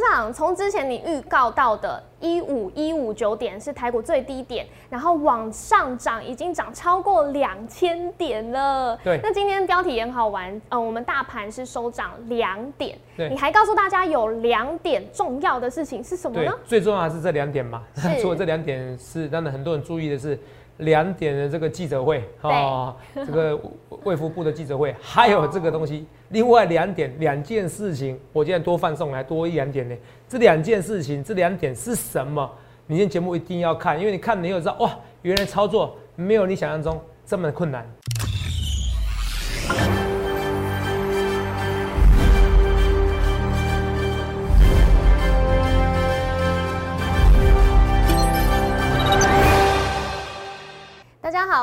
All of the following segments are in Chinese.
事长，从之前你预告到的一五一五九点是台股最低点，然后往上涨已经涨超过两千点了。对那今天标题也很好玩，呃，我们大盘是收涨两点，对你还告诉大家有两点重要的事情是什么对呢？，最重要还是这两点嘛。是除了这两点是，当然很多人注意的是两点的这个记者会哦，这个卫福部的记者会，还有这个东西。另外两点两件事情，我今天多放送来多一两点呢。这两件事情，这两点是什么？明天节目一定要看，因为你看你就知道哇，原来操作没有你想象中这么困难。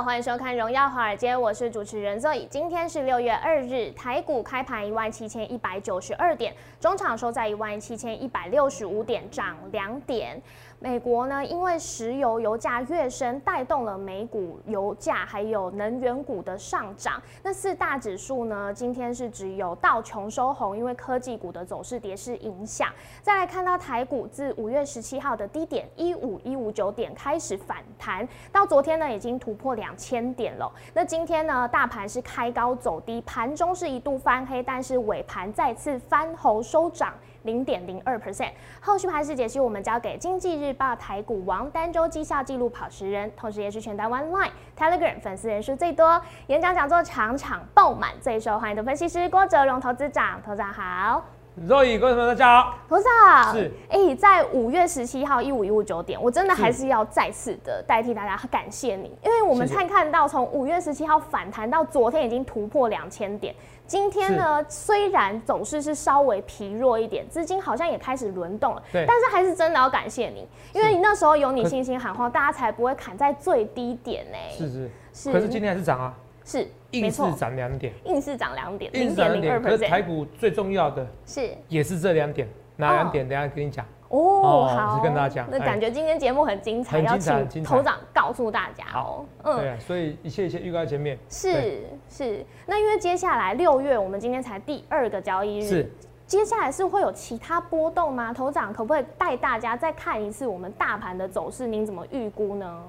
欢迎收看《荣耀华尔街》，我是主持人 Zoe。今天是六月二日，台股开盘一万七千一百九十二点，中场收在一万七千一百六十五点，涨两点。美国呢，因为石油油价跃升，带动了美股油价还有能源股的上涨。那四大指数呢，今天是只有道琼收红，因为科技股的走势跌势影响。再来看到台股自五月十七号的低点一五一五九点开始反弹，到昨天呢已经突破两千点了。那今天呢，大盘是开高走低，盘中是一度翻黑，但是尾盘再次翻红收涨。零点零二 percent。后续盘势解析，我们交给经济日报台股王单周绩效记录跑十人，同时也是全台湾 Line、Telegram 粉丝人数最多，演讲讲座场场爆满，最受欢迎的分析师郭哲荣投资长，投资长好。肉宇，各位朋友大家。好。投资长是，哎、在五月十七号一五一五九点，我真的还是要再次的代替大家感谢你，因为我们谢谢。看看到从五月十七号反弹到昨天已经突破两千点，今天呢虽然走势是稍微疲弱一点，资金好像也开始轮动了，对。但是还是真的要感谢你，因为你那时候有你信心喊话，大家才不会砍在最低点呢、是是，是。可是今天还是涨啊，是没硬错是，涨两点，硬是涨两点，硬零是涨两点。零二可是台股最重要的是也是这两点，哪两点？等下跟你讲。哦，哦好，是跟大家讲哎那感觉今天节目很精彩，很要请头长告诉大家哦。嗯，对啊，所以一切一切预告在前面。是是。那因为接下来六月，我们今天才第二个交易日，是接下来是会有其他波动吗？头长可不可以带大家再看一次我们大盘的走势？您怎么预估呢？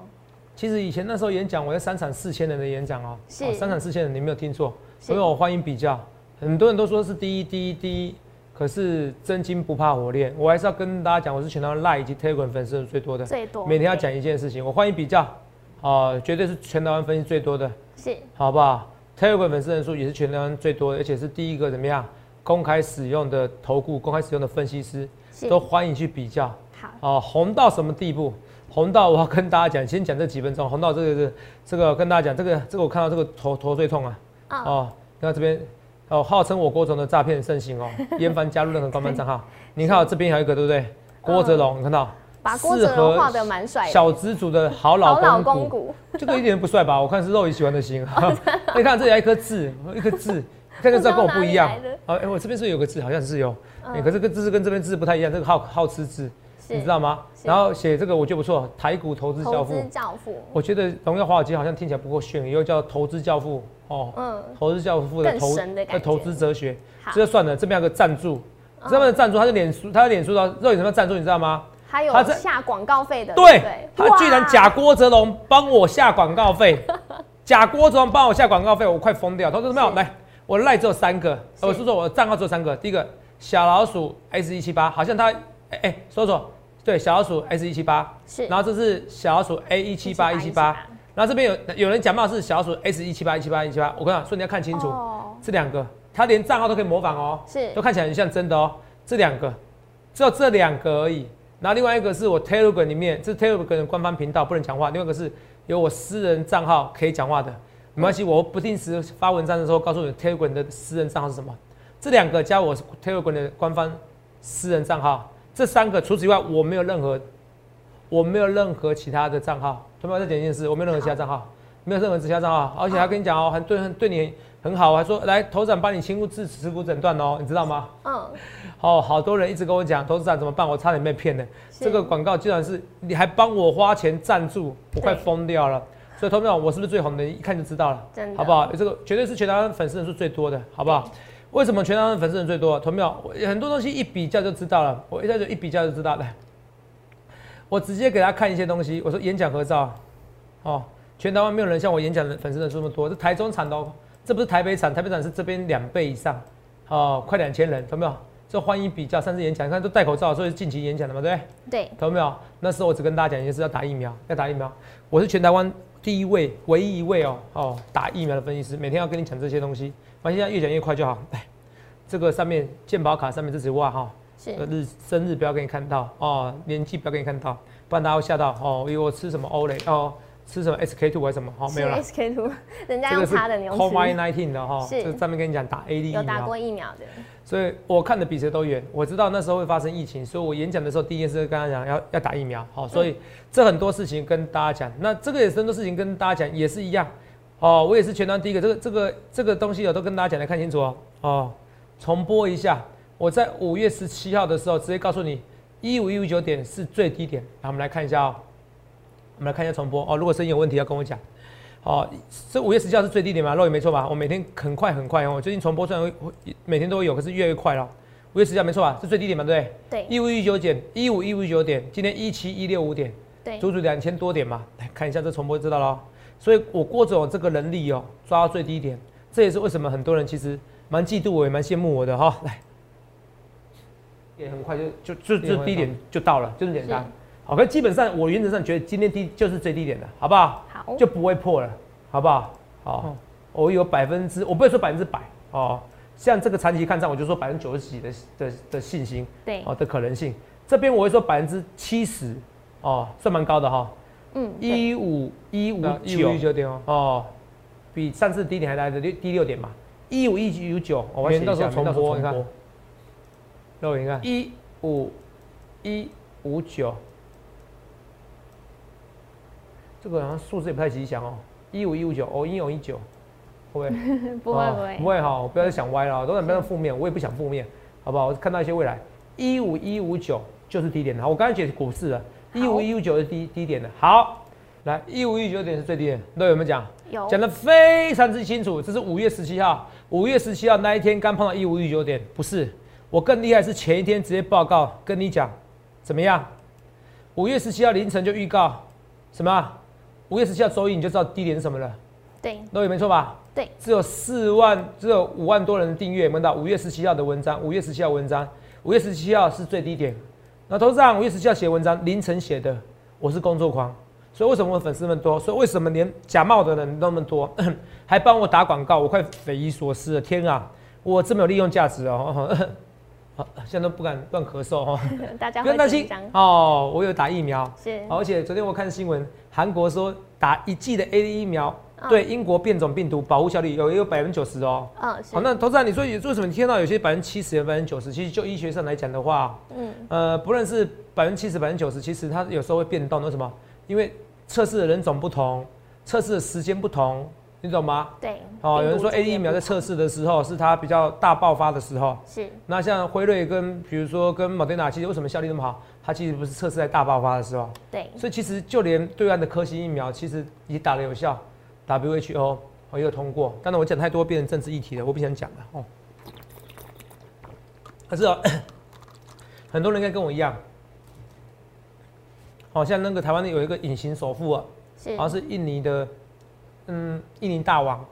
其实以前那时候演讲，我在三场四千人的演讲哦，是哦三场四千人，你没有听错，所以我欢迎比较。很多人都说是第一第一第一，可是真金不怕火炼，我还是要跟大家讲，我是全台湾 Line 以及 Telegram 粉丝人最多的，最多每天要对讲一件事情，我欢迎比较，哦，绝对是全台湾分析最多的，是好不好？Telegram 粉丝人数也是全台湾最多的，而且是第一个怎么样公开使用的投顾、公开使用的分析师，都欢迎去比较。好哦，红到什么地步？红道我要跟大家讲，先讲这几分钟。红道这个这个这个跟大家讲，这个这个我看到这个头头最痛啊！啊哦，你看这边哦，号称我郭总的诈骗盛行哦，严防加入任何官方账号。你看到这边还有一个对不对？郭哲龙，你看到把郭哲龙画的蛮帅，小资主的好老公股，这个一点都不帅吧？我看是肉爷喜欢的型。你看这里还有一颗痣，一颗痣，这个字跟我不一样哎，我这边是有个痣，好像是有，可是这个字是跟这边痣不太一样，这个好好吃字。是。你知道吗？然后写这个我觉得不错，台股投资教投父资。教父，我觉得荣耀华尔街好像听起来不够炫，以后叫投资教父哦，嗯，投资教父的投神的投资哲学。好，这就算了，这边有个赞助，嗯。这边的赞助，他是脸书，他的脸书的肉眼什么赞助，你知道吗？还有下广告费的，对他居然假郭哲龙帮我下广告费，假郭哲龙帮我下广告费，我快疯掉。他说没有，是。来，我赖只有三个，是。我是说我的账号只有三个，第一个小老鼠 S 一七八，好像他哎哎，说说，对，小老鼠 S 一七八，是，然后这是小老鼠 A 一七八一七八，然后这边有有人假冒是小老鼠 S 一七八一七八一七八，我跟你讲，所以你要看清楚哦。这两个，他连账号都可以模仿哦，是。都看起来很像真的哦。这两个，只有这两个而已。然后另外一个是我 Telegram 里面，这是 Telegram 的官方频道不能讲话，另外一个是有我私人账号可以讲话的，没关系，我不定时发文章的时候告诉你 Telegram 的私人账号是什么。这两个加我 Telegram 的官方私人账号，这三个除此以外我没有任何，我没有任何其他的账号。同学们再讲一件事，我没有任何其他账号，没有任何其他账号，而且还跟你讲哦，很对很对你很好，还说来头长帮你清治持股诊断哦，你知道吗？嗯，哦，好多人一直跟我讲，投资长怎么办？我差点被骗了。是这个广告居然是你还帮我花钱赞助，我快对疯掉了。所以，投资长，我是不是最红的？一看就知道了，真的好不好？这个绝对是全台湾粉丝人数最多的，好不好？为什么全台湾粉丝人最多？同没有？很多东西一比较就知道了，我一下就一比较就知道了。我直接给大家看一些东西，我说演讲合照，哦，全台湾没有人像我演讲的粉丝人这么多，这台中产的哦，这不是台北产，台北产是这边两倍以上，哦，快两千人，懂没有？这欢迎比较，上次演讲，你看都戴口罩，所以是近期演讲的嘛，对不对？对，懂没有？那时候我只跟大家讲一件事，要打疫苗，要打疫苗。我是全台湾第一位、唯一一位哦哦打疫苗的分析师，每天要跟你讲这些东西。反正现在越讲越快就好。来，这个上面健保卡上面这句话哈。是日生日不要给你看到哦，年纪不要给你看到，不然大家会吓到哦。因为我吃什么欧蕾哦，吃什么 SK two 还是什么？好，没有了。SK two，人家用擦的牛吃。Covid nineteen 的哈，是。这上面跟你讲打 A D。有打过疫苗的。所以我看的比谁都远。我知道那时候会发生疫情，所以我演讲的时候第一件事跟他讲要要打疫苗。好，所以这很多事情跟大家讲，那这个也是很多事情跟大家讲也是一样。哦，我也是全端第一个，这个这个这个东西我都跟大家讲来看清楚哦。哦，重播一下。我在五月十七号的时候直接告诉你，一五一五九点是最低点。来，我们来看一下哦，我们来看一下重播哦。如果声音有问题要跟我讲。哦，这五月十七号是最低点吗？肉眼没错吧？我每天很快很快哦。最近重播虽然每天都会有，可是越来越快了。五月十七号没错吧？是最低点嘛？对不对？对。一五一九点，一五一五九点，今天一七一六五点，对，足足两千多点嘛。来看一下这重播就知道了。所以我郭总这个能力哦，抓到最低点，这也是为什么很多人其实蛮嫉妒我，也蛮羡慕我的哈。来。也很快就就就就低点就到了，就这么简单。好，可基本上我原则上觉得今天低就是最低点的，好不好？好，就不会破了，好不好？好，我有百分之，我不会说百分之百哦。像这个长期看涨，我就说百分之九十几的的的信心，对，哦的可能性。这边我会说百分之七十，哦，算蛮高的哈。嗯，一五一五九九点哦，哦，比上次低点还来的六低六点嘛。一五一五九，我们到时候重播，你看。那我你看一五一五九，这个好像数字也不太吉祥哦。一五一五九，哦，一五一九，会不会？不会不会不会哈，不要再想歪了，都想变成负面，我也不想负面，好不好？我看到一些未来，一五一五九就是低点的。我刚才解股市了，一五一五九是低低点的。好，来一五一九点是最低点，都有没有讲？有，讲的非常之清楚。这是五月十七号，五月十七号那一天刚碰到一五一九点，不是。我更厉害，是前一天直接报告跟你讲，怎么样？五月十七号凌晨就预告，什么？五月十七号周一你就知道低点是什么了。对，都有没错吧？对，只有四万，只有五万多人订阅，问到五月十七号的文章，五月十七号文章，五月十七号是最低点。那董事长五月十七号写文章，凌晨写的，我是工作狂，所以为什么我粉丝那么多？所以为什么连假冒的人那么多，还帮我打广告？我快匪夷所思了！天啊，我这么有利用价值哦！现在都不敢乱咳嗽哦，大家不用担心哦。我有打疫苗，是，而且昨天我看新闻，韩国说打一剂的 A D 疫苗对英国变种病毒保护效力有也有百分之九十哦。嗯，好，那投资人你说为什么你听到有些百分之七十、百分之九十？其实就医学上来讲的话，嗯，呃，不论是百分之七十、百分之九十，其实它有时候会变动。为什么？因为测试的人种不同，测试的时间不同。你懂吗？对，哦，有人说 A 疫苗在测试的时候是它比较大爆发的时候，是。那像辉瑞跟比如说跟莫德纳，其实为什么效力那么好？它其实不是测试在大爆发的时候。对。所以其实就连对岸的科兴疫苗，其实也打了有效，W H O 也有通过。但是我讲太多变成政治议题了，我不想讲了哦。可是哦，很多人应该跟我一样，好像那个台湾的有一个隐形首富啊，好像是印尼的。嗯，印尼大王，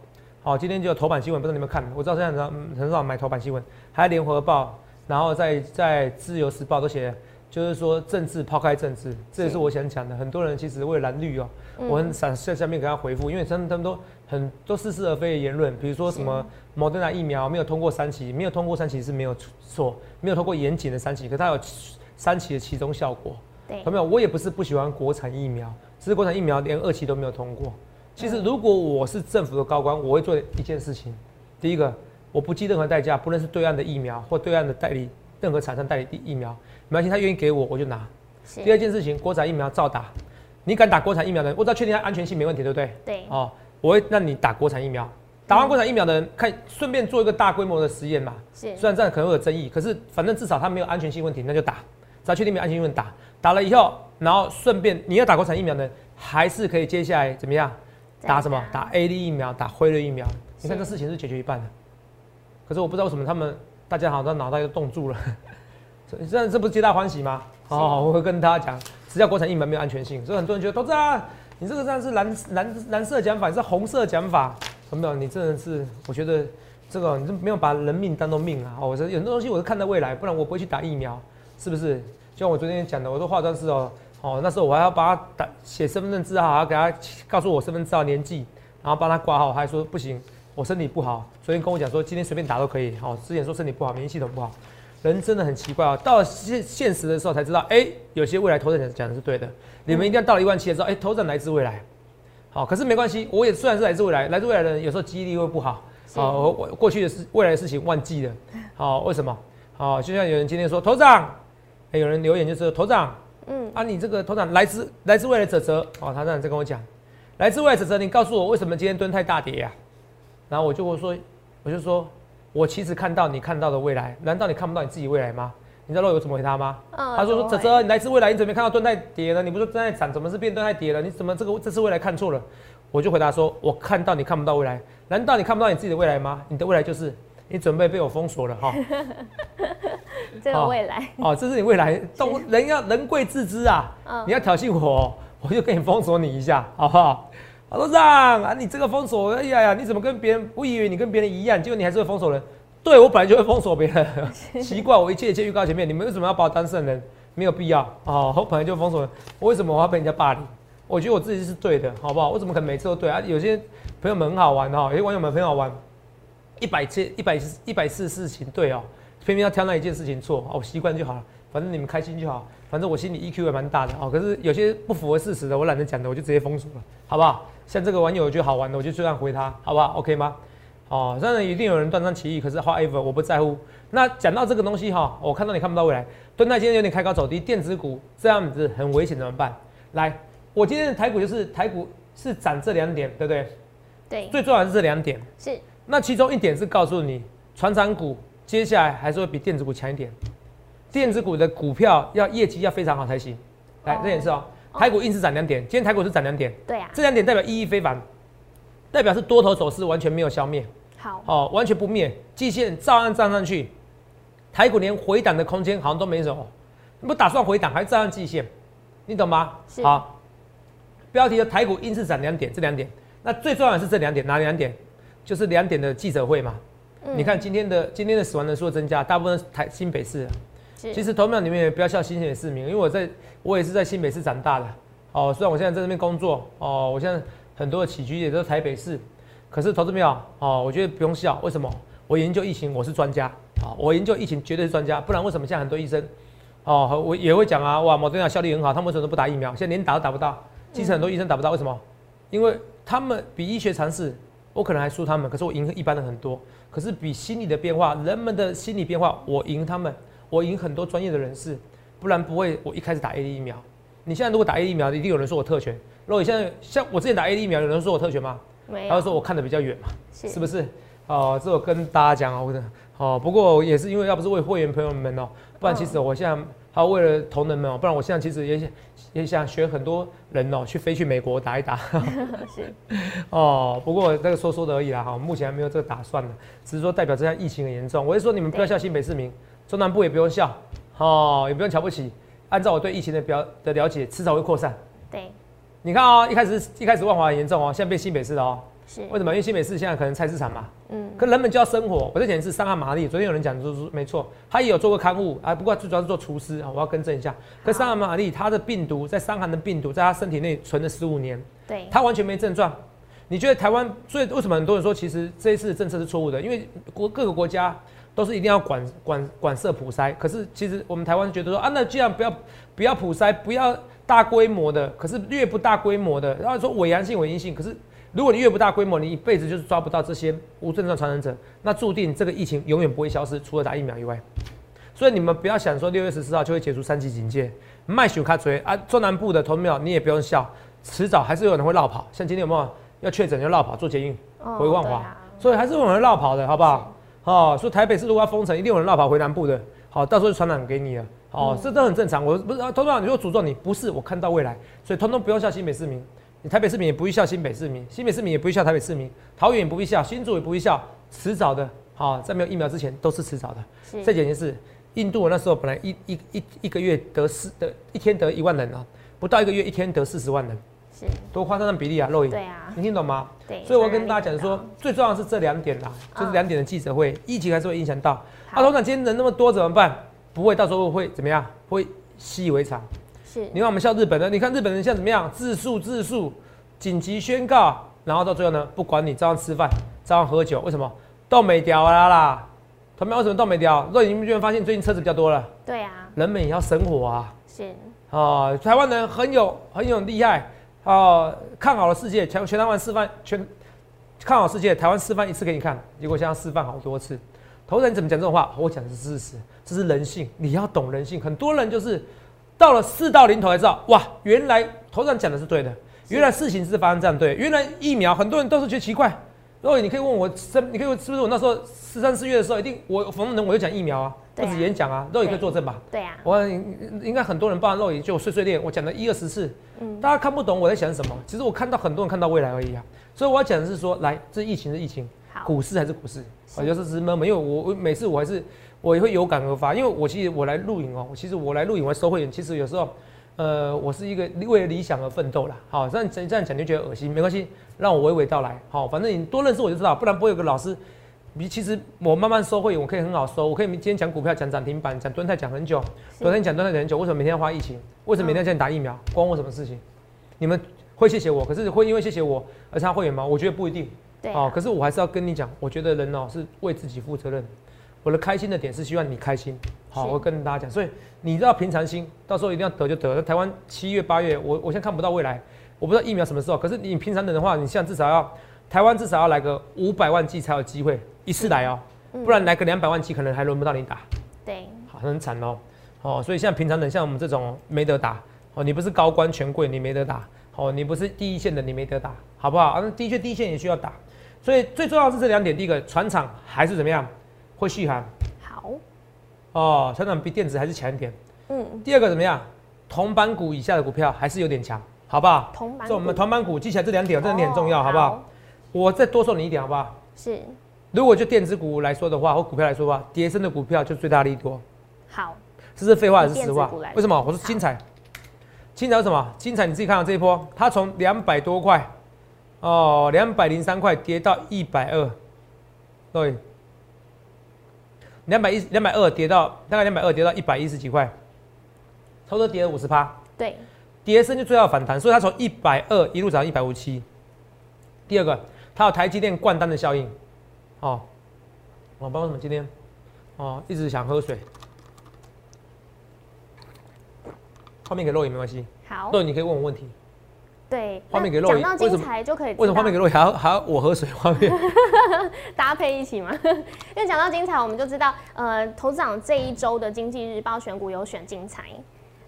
好，今天就有头版新闻，不知道你们看？我知道现在很少很少买头版新闻，还有联合报，然后在在自由时报都写，就是说政治抛开政治，这也是我想讲的。很多人其实为了蓝绿哦，我很想在下面给他回复，因为他们他们都很都似是而非的言论，比如说什么莫德纳疫苗没有通过三期，没有通过三期是没有错，没有通过严谨的三期，可它有三期的其中效果。对，有没有？我也不是不喜欢国产疫苗，只是国产疫苗连二期都没有通过。其实，如果我是政府的高官，我会做一件事情。第一个，我不计任何代价，不论是对岸的疫苗或对岸的代理，任何厂商代理疫苗，没关系，他愿意给我，我就拿。第二件事情，国产疫苗照打。你敢打国产疫苗的，我只要确定它安全性没问题，对不对？对。哦，我会让你打国产疫苗。打完国产疫苗的人，看顺便做一个大规模的实验嘛。是。虽然这样可能会有争议，可是反正至少它没有安全性问题，那就打。只要确定没有安全性问题，打。打了以后，然后顺便你要打国产疫苗的，还是可以接下来怎么样？打什么？打 A D 疫苗，打辉瑞疫苗。你看这事情是解决一半的，可是我不知道为什么他们大家好像脑袋都冻住了，这这这不是皆大欢喜吗？哦，我会跟大家讲，只要国产疫苗没有安全性，所以很多人觉得投资啊，你这个样是蓝蓝蓝色讲法，是红色讲法，有没有？你真的是，我觉得这个你没有把人命当做命啊！哦，我说很多东西我是看到未来，不然我不会去打疫苗，是不是？就像我昨天讲的，我说化妆师哦，哦，那时候我还要把他打写身份证字号，还要给他告诉我身份证号年纪，然后帮他挂号，他还说不行，我身体不好，昨天跟我讲说今天随便打都可以，哦，之前说身体不好，免疫系统不好。人真的很奇怪啊，到了现现实的时候才知道，哎，有些未来投资人讲的是对的。你们一定要到了一万七的时候，哎，投资人来自未来，好，可是没关系，我也虽然是来自未来，来自未来的人有时候记忆力会不好，好，我过去的事、未来的事情忘记了，好，为什么？好，就像有人今天说，头长，哎，有人留言就是头长，嗯，啊，你这个头长来自来自未来泽泽，哦，他这样在跟我讲，来自未来泽泽，你告诉我为什么今天蹲太大跌呀？然后我就会说，我就说。我其实看到你看到的未来，难道你看不到你自己未来吗？你知道我怎么回答吗？他说：“说泽泽，你来自未来，你怎么看到盾泰跌了？你不是正在涨，怎么是变盾泰跌了？你怎么这个这次未来看错了？”我就回答说：“我看到你看不到未来，难道你看不到你自己的未来吗？你的未来就是你准备被我封锁了 哈。这个未来哦，这是你未来。动人要人贵自知啊，你要挑衅我，我就给你封锁你一下，好不好？”老罗长啊，你这个封锁，哎呀呀，你怎么跟别人？我以为你跟别人一样，结果你还是会封锁人。对我本来就会封锁别人，奇怪，我一切一切预告前面，你们为什么要把我当圣人？没有必要啊，我本来就封锁人，我为什么我要被人家霸凌？我觉得我自己是对的，好不好？我怎么可能每次都对啊？有些朋友们很好玩哈，有些网友们很好玩，一百次、一百一百次事情对哦，偏偏要挑那一件事情错，哦，习惯就好了，反正你们开心就好，反正我心里 EQ 也蛮大的哦。可是有些不符合事实的，我懒得讲的，我就直接封锁了，好不好？像这个网友我觉得好玩的，我就这样回他，好不好？OK 吗？哦，当然一定有人断章取义，可是 however 我不在乎。那讲到这个东西哈，我看到你看不到未来，蹲在今天有点开高走低，电子股这样子很危险，怎么办？来，我今天的台股就是台股是涨这两点，对不对？对。最重要的是这两点。是。那其中一点是告诉你，船长股接下来还是会比电子股强一点，电子股的股票要业绩要非常好才行。来，这件事哦。台股硬是涨两点，今天台股是涨两点，对啊，这两点代表意义非凡，代表是多头走势完全没有消灭，好，哦，完全不灭，季线照样站上去，台股连回档的空间好像都没什么，不打算回档还照样季线，你懂吗？好，标题的台股硬是涨两点，这两点，那最重要的是这两点，哪两点？就是两点的记者会嘛，你看今天的今天的死亡人数增加，大部分台新北市。其实投票你们也不要笑新鲜的市民，因为我在我也是在新北市长大的。哦，虽然我现在在这边工作，哦，我现在很多的起居也都是台北市，可是投资票，哦，我觉得不用笑。为什么？我研究疫情，我是专家。啊，我研究疫情绝对是专家，不然为什么现在很多医生，哦，我也会讲啊，哇，某东亚效率很好，他们为什么都不打疫苗？现在连打都打不到，其实很多医生打不到，为什么？因为他们比医学常识，我可能还输他们，可是我赢一般的很多。可是比心理的变化，人们的心理变化，我赢他们。我赢很多专业的人士，不然不会。我一开始打 A D 疫苗，你现在如果打 A D 疫苗，一定有人说我特权。如果你现在像我之前打 A D 疫苗，有人说我特权吗？没有。他会说我看的比较远嘛，是不是？哦，这我跟大家讲啊，我的哦，不过也是因为要不是为会员朋友们哦，不然其实我现在还为了同仁们哦，不然我现在其实也也想学很多人哦，去飞去美国打一打。是。哦，不过这个说说的而已啦哈，目前还没有这个打算呢，只是说代表这样疫情很严重。我是说你们不要笑新北市民。中南部也不用笑，哦，也不用瞧不起。按照我对疫情的表的了解，迟早会扩散。对，你看啊，一开始一开始万华很严重哦，现在变新北市了哦。是。为什么？因为新北市现在可能菜市场嘛。嗯。可人们就要生活。我在讲是上海玛丽，昨天有人讲就是没错，他也有做过刊物啊，不过最主要是做厨师啊，我要更正一下。可上海玛丽他的病毒在伤寒的病毒在他身体内存了十五年。对。他完全没症状。你觉得台湾最为什么很多人说其实这一次政策是错误的？因为国各个国家。都是一定要管管管设普筛，可是其实我们台湾觉得说啊，那既然不要不要普筛，不要大规模的，可是越不大规模的，然后说伪阳性伪阴性，可是如果你越不大规模，你一辈子就是抓不到这些无症状传染者，那注定这个疫情永远不会消失，除了打疫苗以外。所以你们不要想说六月十四号就会解除三级警戒，卖血卡锤啊，中南部的投票你也不用笑，迟早还是有人会绕跑，像今天有没有要确诊就绕跑做捷运回万华，所以还是有人绕跑的，好不好？哦，说台北市如果要封城，一定有人绕跑回南部的。好，到时候就传染给你了。哦，这都很正常。我不是啊，通通，你说诅咒你，不是我看到未来，所以通通不用笑新北市民，你台北市民也不必笑新北市民，新北市民也不必笑台北市民，桃园也不必笑，新竹也不必笑，迟早的好，在没有疫苗之前都是迟早的。是再简件是，印度那时候本来一一一一个月得四得一天得一万人啊，不到一个月一天得四十万人，是，多夸张的比例啊！肉眼，对啊，你听懂吗？对，所以我要跟大家讲说最重要的是这两点啦，就是嗯两点的记者会，疫情还是会影响到。啊，董事长今天人那么多怎么办？不会，到时候会怎么样？会习以为常。是你看我们像日本人，你看日本人现在怎么样？自述自述，紧急宣告，然后到最后呢，不管你照样吃饭，照样喝酒，为什么？都没掉啦啦！他们为什么都没掉？若你们居然发现最近车子比较多了，对啊，人们也要生活啊！是啊，台湾人很有很有厉害啊，看好了世界，全全台湾示范全看好世界，台湾示范一次给你看，结果现在示范好多次。投资人怎么讲这种话？我讲的是事实，这是人性，你要懂人性。很多人就是到了事到临头才知道，哇，原来投资人讲的是对的，原来事情是发生这样对，原来疫苗很多人都是觉得奇怪。如果你可以问我生，你可以问是不是我那时候十三四月的时候，一定我逢人我就讲疫苗啊，不止演讲啊，肉也可以作证吧。对啊，我应应该很多人包含肉眼就碎碎念，我讲了一二十次，嗯大家看不懂我在想什么。其实我看到很多人看到未来而已啊，所以我要讲的是说，来，这疫情是疫情，好，股市还是股市，我就是只是闷闷，因为我我每次我还是我也会有感而发，因为我其实我来录影哦，我其实我来录影我来收会员，其实有时候，呃，我是一个为了理想而奋斗啦。好，这样这样讲你就觉得恶心，没关系，让我娓娓道来。好，反正你多认识我就知道，不然不会有个老师。你其实我慢慢收会员，我可以很好收，我可以今天讲股票，讲涨停板，讲蹲泰讲很久，昨天讲蹲泰讲很久，为什么每天要花疫情？为什么每天要叫你打疫苗？关我什么事情？你们会谢谢我，可是会因为谢谢我而差会员吗？我觉得不一定。对啊，，哦可是我还是要跟你讲，我觉得人哦是为自己负责任。我的开心的点是希望你开心，好，是我跟大家讲，所以你知道平常心，到时候一定要得就得。那台湾七月八月，我我现在看不到未来，我不知道疫苗什么时候，可是你平常人的话，你现在至少要台湾至少要来个五百万剂才有机会一次来哦，嗯不然来个两百万期可能还轮不到你打，对，好很惨哦。哦，所以像平常人像我们这种没得打，哦，你不是高官权贵，你没得打，哦，你不是第一线的，你没得打，好不好？啊，那的确第一线也需要打，所以最重要的是这两点，第一个船厂还是怎么样会续航好，哦，船厂比电子还是强一点。嗯，第二个怎么样？同板股以下的股票还是有点强，好不好？同板所以我们股铜板股记起来这两点，这两点很重要，哦好不好？？我再多说你一点，好不好？是，如果就电子股来说的话，或股票来说的话，跌升的股票就最大利多，好，这是废话还是实话？为什么？我说精彩，精彩是什么？精彩你自己看到这一波，它从两百多块，哦，两百零三块跌到一百二，对，两百一两百二跌到大概两百二跌到一百一十几块，差不多跌了五十趴。对，跌升就最好反弹，所以它从一百二一路涨到一百五七。第二个，它有台积电灌单的效应，哦，我不知道为什么今天，哦，一直想喝水，画面给肉也没关系，好，肉你可以问我问题，对，画面给肉那讲到精彩就可以为什么画面给肉还要还要我喝水？画面 搭配一起嘛？因为讲到精彩，我们就知道，呃，投资长这一周的经济日报选股有选精彩。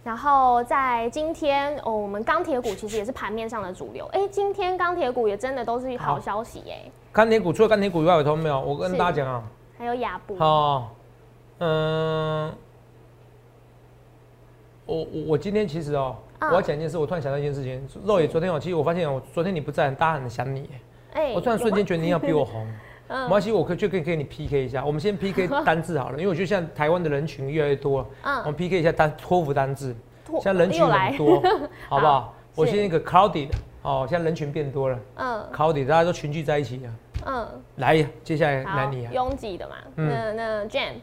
然后在今天哦，我们钢铁股其实也是盘面上的主流。哎，今天钢铁股也真的都是好好。消息耶，钢铁股除了钢铁股以外，有投没有？我跟大家讲啊，还有雅布，哦，嗯，我我我今天其实哦，嗯我要讲一件事，我突然想到一件事情，肉爷昨天哦，其实我发现我昨天你不在，大家很想你耶，哎我突然瞬间觉得你要比我红，嗯。没关系，我可以就可以跟你 PK 一下，我们先 PK 单字好了，因为我觉得现在台湾的人群越来越多了，我嗯们 PK 一下单托福单字，拓现在人群很多，好不好？我是先一个 crowded 哦，现在人群变多了。嗯，crowded 大家都群聚在一起了，嗯，来，接下来来好，你啊，拥挤的嘛。嗯。那那 Jane，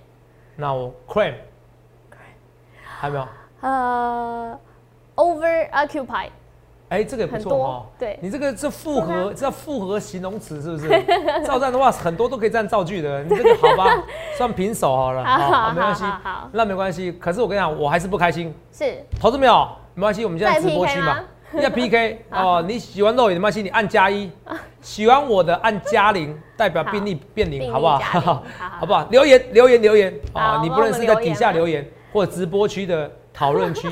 那我 cream，还有没有？呃，over occupied 哎、这个也不错哦。，对，你这个是复合，啊这叫复合形容词是不是？照这样的话，很多都可以这样造句的。你这个好吧，算平手好了，好好没关系那没关系。可是我跟你讲，我还是不开心。是投资没有？没关系，我们现在直播区嘛吗，要 PK 哦。你喜欢肉眼的没关系，你按加一；喜欢我的按加零，代表好病例变零，好不好？好好好不好？留言留言留言好哦，你不论是在底下留留言或者直播区的讨论区。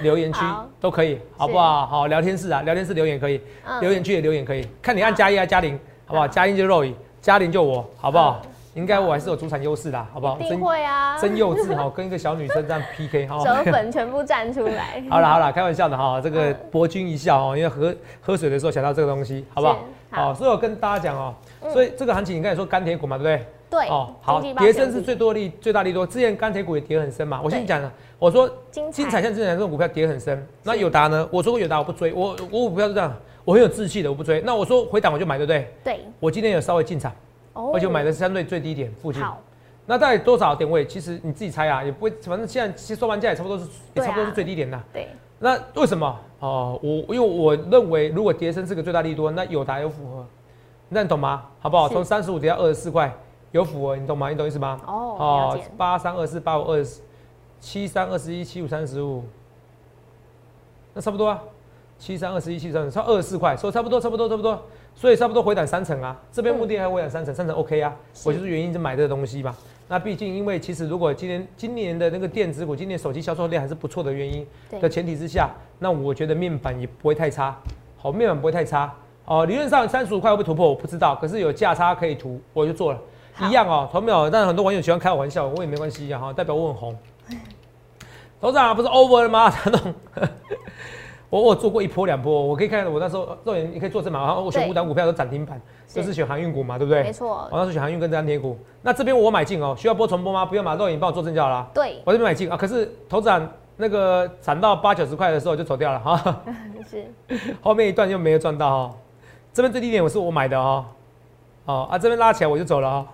留言区都可以，好不好？好，聊天室啊，聊天室留言可以，嗯留言区也留言可以，看你按加一还是加零，好不好？好加一就肉眼，加零就我，好不好嗯？应该我还是有主场优势的，好不好？一定会啊，真幼稚哈，跟一个小女生这样 PK 哈。折粉全部站出来。好了好了，开玩笑的哈，这个嗯博君一笑哦，因为喝喝水的时候想到这个东西，好不好？好好，所以我跟大家讲哦，嗯所以这个行情你刚才说钢铁股嘛，对不对？对哦，好，跌升是最多利最大利多。之前钢铁股也跌很深嘛，我先对讲了，我说精金彩像之前这两种股票跌很深，那是友达呢？我说过友达我不追，我我股票是这样，我很有志气的，我不追。那我说回档我就买，对不对？对，我今天有稍微进场，哦而且我买的是相对最低点附近。好，那大概多少点位？其实你自己猜啊，也不会，反正现在其实收盘价也差不多是，也差不多是最低点的。对，那为什么？哦，我因为我认为如果跌升是个最大利多，那友达有符合，那你懂吗？好不好？是从三十五跌到二十四块，有符合，你懂吗？你懂意思吗？哦，了解，八三二四八五二十，七三二十一七五三十五，那差不多啊。七三二十一七三差二十四块，所以差不多差不多差不多，所以差不多回档三成啊。这边目的还回档三成，三成 OK 啊。我就是原因就买这个东西嘛。那毕竟因为其实如果今年今年的那个电子股，今年手机销售量还是不错的原因的，前提之下，那我觉得面板也不会太差，好，面板不会太差。哦，理论上三十五块会不会突破我不知道，可是有价差可以涂，我就做了。好一样哦，投没有？但很多网友喜欢开我玩笑，我也没关系啊，哈，代表我很红。头长不是 over 了吗？我我做过一波两波，我可以看我那时候肉眼你可以做证嘛，然后我选对五档股票都涨停板，是就是选航运股嘛，对不对？没错我，那时候选航运跟钢铁股，那这边我买进哦，需要播重播吗？不用嘛，肉眼帮我做证就好了。对，我这边买进啊，可是头涨那个涨到八九十块的时候就走掉了哈，是，后面一段又没有赚到哈。这边最低点我是我买的哦，哦啊这边拉起来我就走了哦，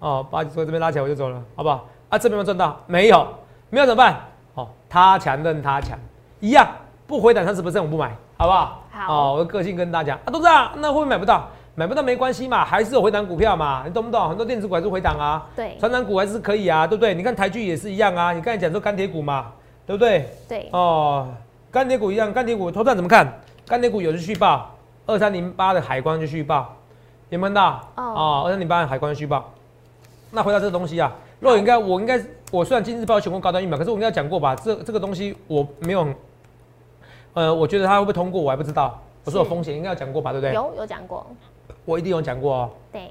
哦八九十块这边拉起来我就走了，好不好？啊这边有没有赚到？没有，没有怎么办？哦，他强任他强，一样不回档三十 percent 我不买，好不好？好哦，我的个性跟大家讲啊，都这样，那会不会买不到？买不到没关系嘛，还是有回档股票嘛，你懂不懂？很多电子股还是回档啊，对，成长股还是可以啊，对不对？你看台剧也是一样啊，你刚才讲说钢铁股嘛，对不对？对，哦，钢铁股一样，钢铁股头站怎么看？钢铁股有是续报，二三零八的海关就续报，有没有看到？哦哦，二三零八的海关续报。那回到这个东西啊，若应该我应该我虽然今日报选过高端疫苗，可是我应该讲过吧？这这个东西我没有，呃，我觉得它会不会通过我还不知道。我说有风险，应该要讲过吧？对不对？有有讲过，我一定有讲过哦，对，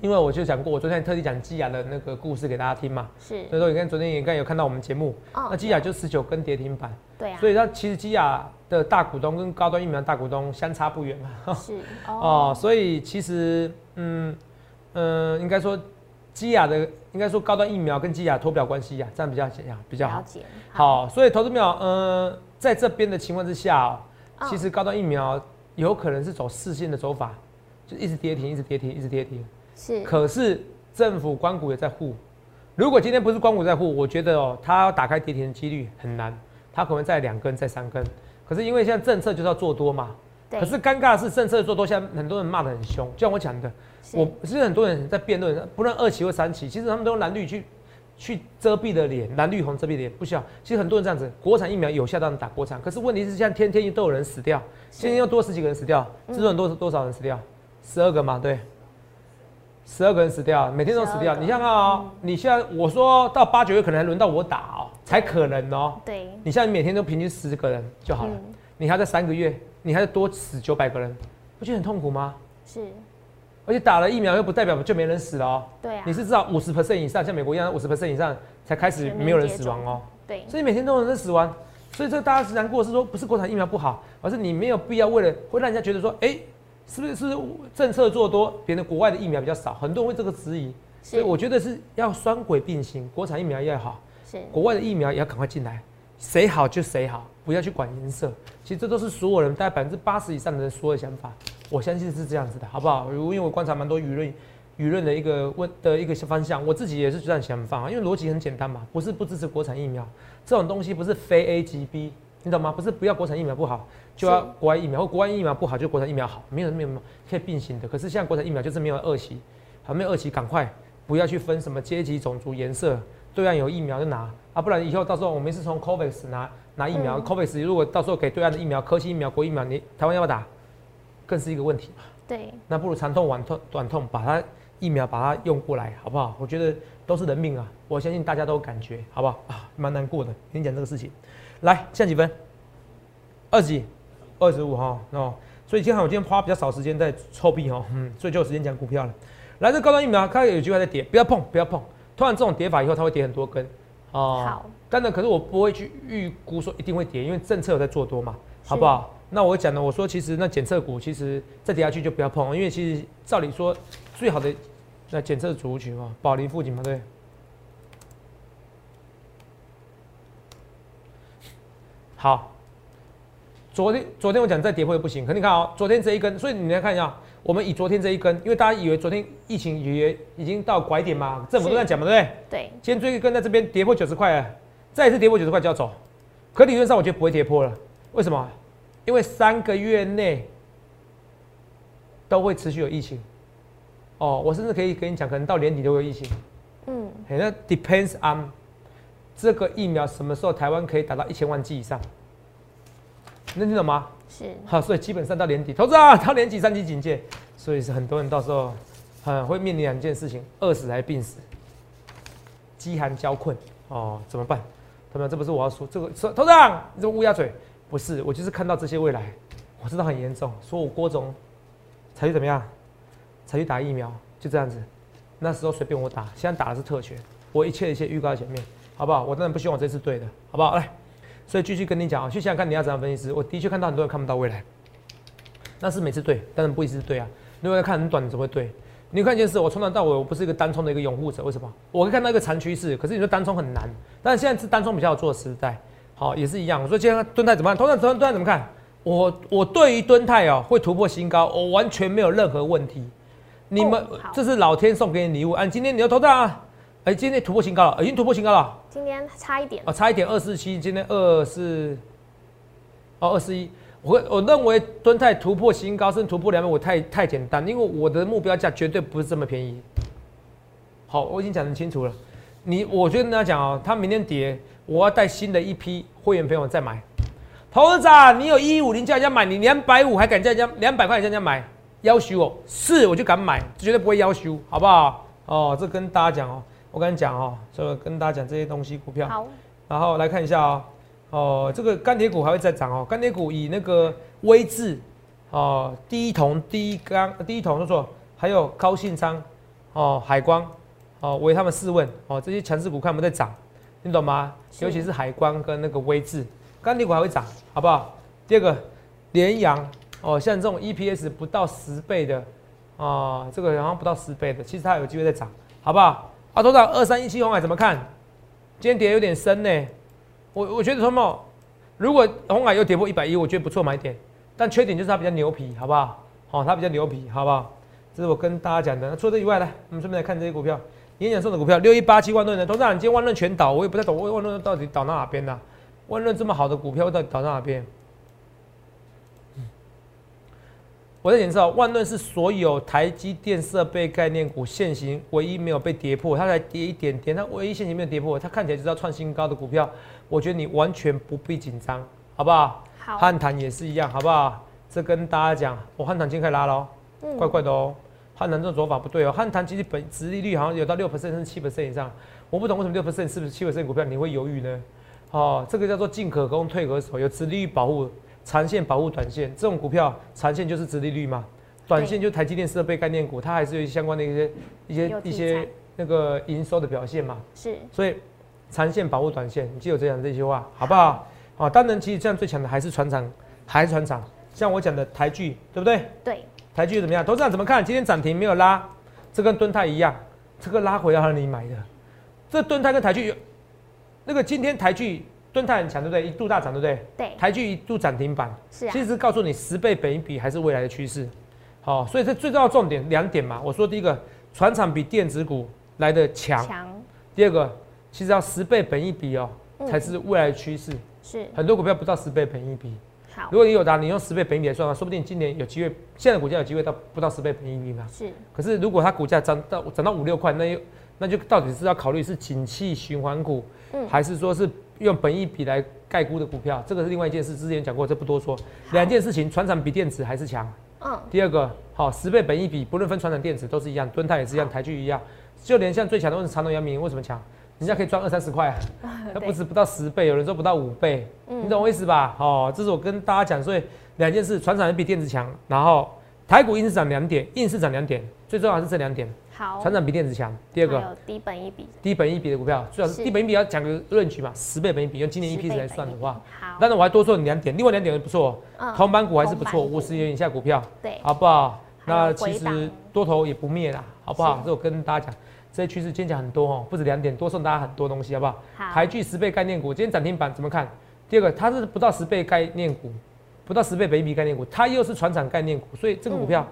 因为我就讲过，我昨天特地讲基亚的那个故事给大家听嘛。是所以，说你看昨天也应该有看到我们节目，哦那基亚就十九根跌停板，对啊，所以它其实基亚的大股东跟高端疫苗的大股东相差不远嘛。是哦 哦，，所以其实嗯嗯，应该说基亚的应该说高端疫苗跟基亚脱不了关系呀、这样比较讲比较好。了解，好，所以投资苗呃在这边的情况之下、其实高端疫苗有可能是走四线的走法，就一直跌停，一直跌停，一直跌停。是可是政府关谷也在护，如果今天不是关谷在护，我觉得哦，它要打开跌停的几率很难，它可能在两根，在三根。可是因为现在政策就是要做多嘛，对，可是尴尬的是政策做多，现在很多人骂得很凶，就像我讲的，我其实很多人在辩论，不论二期或三期，其实他们都用蓝绿去去遮蔽的脸，蓝绿红遮蔽的脸不需要。其实很多人这样子，国产疫苗有效当然打国产，可是问题是现在天天都有人死掉，今天又多十几个人死掉，嗯。知道多多少人死掉？十二个嘛，对，十二个人死掉，每天都死掉。你想想哦，你现在我说到八九月可能还轮到我打哦，才可能哦。对，你现在每天都平均十个人就好了，嗯。你还在三个月，你还要多死九百个人，不觉得很痛苦吗？是，而且打了疫苗又不代表就没人死了哦。对啊，你是至少五十 percent 以上，像美国一样五十 percent 以上才开始没有人死亡哦。对，所以每天都有人在死亡，所以这大家是难过是说，不是国产疫苗不好，而是你没有必要为了会让人家觉得说，哎、是不是是政策做多，别人国外的疫苗比较少，很多人会这个质疑，所以我觉得是要双轨并行，国产疫苗要好，是，国外的疫苗也要赶快进来，谁好就谁好，不要去管颜色。其实这都是所有人大概百分之八十以上的人所有的想法，我相信是这样子的，好不好？如因为我观察蛮多舆论。舆论的一个问的一个方向，我自己也是这样想法，因为逻辑很简单嘛，不是不支持国产疫苗这种东西，不是非 A 即 B，你懂吗？不是不要国产疫苗不好，就要国外疫苗，或国外疫苗不好就国产疫苗好，没有没有没有可以并行的。可是现在国产疫苗就是没有二期，还没有二期，赶快不要去分什么阶级、种族、颜色，对岸有疫苗就拿啊，不然以后到时候我们是从 COVAX 拿拿疫苗、嗯 c o v a x 如果到时候给对岸的疫苗，科兴疫苗、国疫苗，你台湾要不要打，更是一个问题嘛。对，那不如长痛短痛短痛，把它疫苗把它用过来，好不好？我觉得都是人命啊，我相信大家都有感觉，好不好？啊，蛮难过的，跟你讲这个事情。来，现在几分？二十几，二十五哈哦。所以今天我今天花比较少时间在臭屁哈，嗯，所以就有时间讲股票了。来，这高端疫苗它有句话在跌，不要碰，不要碰。突然这种跌法以后，它会跌很多根哦。好，当然，可是我不会去预估说一定会跌，因为政策有在做多嘛，好不好？那我讲的，我说其实那检测股其实再跌下去就不要碰，因为其实照理说最好的那检测族群嘛，宝林附近嘛，对。好，昨天昨天我讲再跌破也不行，可你看啊、昨天这一根，所以你来看一下，我们以昨天这一根，因为大家以为昨天疫情也已经到拐点嘛，政府都在讲嘛，对不对？对，今天最后一根在这边跌破九十块了，再一次跌破九十块就要走。可理论上我觉得不会跌破了，为什么？因为三个月内都会持续有疫情。哦，我甚至可以跟你讲，可能到年底都会有疫情。嗯，那 depends on 这个疫苗什么时候台湾可以达到一千万剂以上，能听懂吗？是，好，所以基本上到年底，投资啊，到年底三级警戒，所以是很多人到时候，嗯，会面临两件事情：饿死还是病死，饥寒交困哦，怎么办？他们这不是我要说，这个说头长，你这乌鸦嘴，不是，我就是看到这些未来，我知道很严重，说我郭总才去怎么样，才去打疫苗，就这样子，那时候随便我打，现在打的是特权，我一切一切预告在前面，好不好？我当然不希望我这次对的，好不好？来。所以继续跟你讲啊，去想想看你要怎样分析师。我的确看到很多人看不到未来，那是每次对，但是不一定是对啊。如果要看很短，你怎么会对？你看一件事，我从头到尾我不是一个单冲的一个拥护者，为什么？我会看到一个长趋势，可是你说单冲很难，但是现在是单冲比较好做的时代，好也是一样。我说今天蹲泰怎么看？蹲泰蹲泰怎么看？我我对于蹲泰哦会突破新高，我完全没有任何问题。你们、哦这是老天送给你礼物啊！今天你要投大啊！哎，今天突破新高了，已经突破新高了。今天差一点哦，，差一点二四七，今天二四，哦二四一，我我认为敦泰突破新高，甚至突破两百，我太太简单，因为我的目标价绝对不是这么便宜。好，我已经讲得很清楚了。你，我觉得跟大家讲哦，他明天跌，我要带新的一批会员朋友再买。投资者，你有一五零叫人家买，你两百五还敢叫人家两百块叫人家买，要求哦，是我就敢买，绝对不会要求，好不好？哦，这跟大家讲哦，我跟你讲哦，这个跟大家讲这些东西股票。好，然后来看一下哦，哦，这个钢铁股还会再涨哦。钢铁股以那个威智哦，第一铜、第一钢、第一铜说错，还有高信昌哦，海光哦为他们试问哦，这些强势股看有没有在涨，你懂吗？尤其是海光跟那个威智，钢铁股还会涨，好不好？第二个联阳哦，像这种 EPS 不到十倍的哦，这个好像不到十倍的，其实它有机会再涨，好不好？啊，头长二三一七红海怎么看？今天跌有点深呢，我我觉得什么？如果红海又跌破一百一，我觉得不错买点，但缺点就是它比较牛皮，好不好？好、它比较牛皮，好不好？这是我跟大家讲的。那除了这以外，呢，我们顺便来看这些股票，演讲送的股票，六一八七万润的，董事长，今天万润全倒，我也不太懂，万润到底倒到哪边呢、万润这么好的股票，到底倒到哪边？嗯我在检测，万润是所有台积电设备概念股现行唯一没有被跌破，它才跌一点点，它唯一现行没有跌破，它看起来就是要创新高的股票，我觉得你完全不必紧张，好不好？好，汉唐也是一样，好不好？这跟大家讲，我汉唐今天可以拉喽，嗯怪怪的哦。汉唐这种走法不对哦，汉唐其实本殖利率好像有到六 percent 甚至七 percent 以上，我不懂为什么六 percent 是不是七 percent 股票你会犹豫呢？哦，这个叫做进可攻退可守，有殖利率保护，长线保护短线，这种股票长线就是殖利率嘛，短线就台积电设备概念股，它还是有相关的一些一些一些那个营收的表现嘛。是所以长线保护短线，你记得我讲这句话，好不好？好，当然，其实这样最强的还是船厂，还是船厂。像我讲的台剧，对不对？对，台剧怎么样？投资者怎么看？今天涨停没有拉，这跟敦泰一样，这个拉回来你买的。这敦泰跟台剧有那个今天台剧敦泰很强，对不对？一度大涨，对不对？对，台剧一度涨停板，是啊其，实告诉你十倍本一比还是未来的趋势。好，所以这最重要的重点两点嘛。我说第一个，船厂比电子股来的强。强第二个，其实要十倍本一比哦，嗯才是未来的趋势。是很多股票不到十倍本一比，好如，果你有达，你用十倍本一比来算的话，说不定今年有机会，现在的股价有机会到不到十倍本一比嘛。是可是如果它股价涨到涨到五六块，那又那就到底是要考虑是景气循环股，嗯还是说是用本益比来概估的股票？这个是另外一件事，之前讲过，这不多说。两件事情，船厂比电子还是强。嗯，第二个，好，十倍本益比，不论分船厂电子都是一样，敦泰也是一样，台剧一样，就连像最强的问长隆、阳明，为什么强？人家可以赚二三十块 啊，那不止不到十倍，有人说不到五倍，嗯你懂我意思吧？哦，这是我跟大家讲，所以两件事，船厂比电子强，然后台股硬是涨两点，硬是涨两点，最重要还是这两点，好，船长比电子强。第二个，低本一比，低本一比的股票，最好是是。低本一比要讲个论据嘛，十倍本一比，用今年10 EPS 来算的话，好，当然我还多说你两点，另外两点不错哦，嗯。铜板股还是不错，五十元以下股票，对，好不好？那其实多头也不灭啦，好不好？这我跟大家讲，这些趋势今天讲很多哦，不止两点，多送大家很多东西，好不好？台剧十倍概念股，今天涨停板怎么看？第二个，它是不到十倍概念股，不到十倍北比概念股，它又是船产概念股，所以这个股票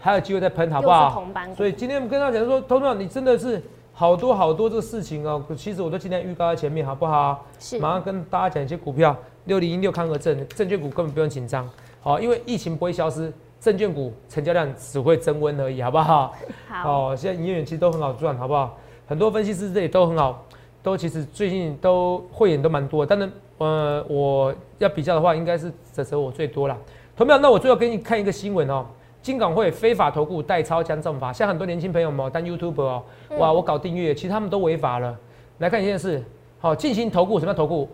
还有机会再喷，好不好？所以今天我们跟大家讲说，通常你真的是好多好多这个事情哦。其实我都今天预告在前面，好不好？是。马上跟大家讲一些股票，六零一六康和证证券股根本不用紧张，好，因为疫情不会消失。证券股成交量只会增温而已，好不好？好。哦，现在营业员其实都很好赚，好不好？很多分析师这里都很好，都其实最近都会员都蛮多。但是，呃，我要比较的话，应该是泽泽我最多了。同样，那我最后给你看一个新闻哦，金港会非法投顾代操将重罚，像很多年轻朋友们当 YouTube 哦，哇，我搞订阅，其实他们都违法了。来看一件事，好，进行投顾什么投顾？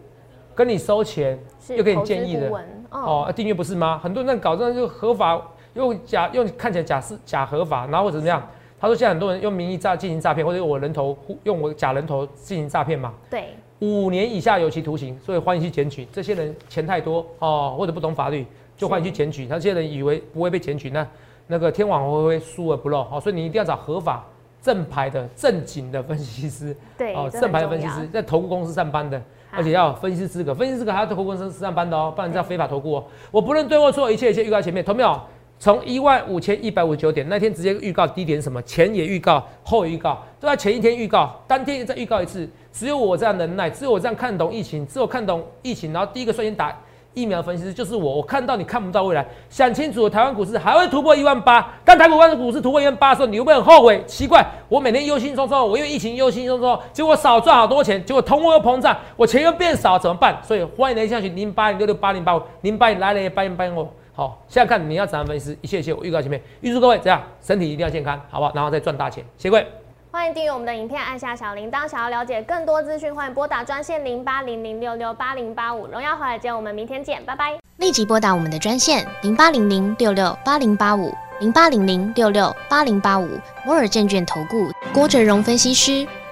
跟你收钱，又给你建议的哦，订阅不是吗？很多人搞这样就合法。用假用看起来假是假合法，然后或者怎么样？他说现在很多人用名义诈进行诈骗，或者用我人头用我假人头进行诈骗嘛？对，五年以下有期徒刑，所以欢迎去检举。这些人钱太多哦，或者不懂法律，就欢迎去检举。那这些人以为不会被检举，那那个天网恢恢，疏而不漏。好，所以你一定要找合法、正牌的、正经的分析师。对，哦，正牌的分析师在投顾公司上班的，而且要分析师资格，分析师资格还要投顾公司上班的哦，不然这样非法投顾哦。我不论对或错，一切一切预告前面，投没有？从一万五千一百五十九点那天直接预告低点什么前也预告后预告都在前一天预告当天再预告一次，只有我这样能耐，只有我这样看懂疫情，只有看懂疫情，然后第一个率先打疫苗分析师就是我，我看到你看不到未来，想清楚台湾股市还会突破一万八，当台股湾的股市突破一万八的时候，你会不会很后悔？奇怪，我每天忧心忡忡，我因为疫情忧心忡忡，结果少赚好多钱，结果通货又膨胀，我钱又变少，怎么办？所以欢迎来下去零八零六六八零八五零八零来了也八零八零哦。好，现在看你要怎样分析，一切一切我预告前面，预祝各位怎样身体一定要健康，好不好？然后再赚大钱，谢各位。欢迎订阅我们的影片，按下小铃铛。想要了解更多资讯，欢迎拨打专线零八零零六六八零八五。荣耀华尔街，我们明天见，拜拜。立即拨打我们的专线零八零零六六八零八五零八零零六六八零八五摩尔证券投顾郭哲荣分析师。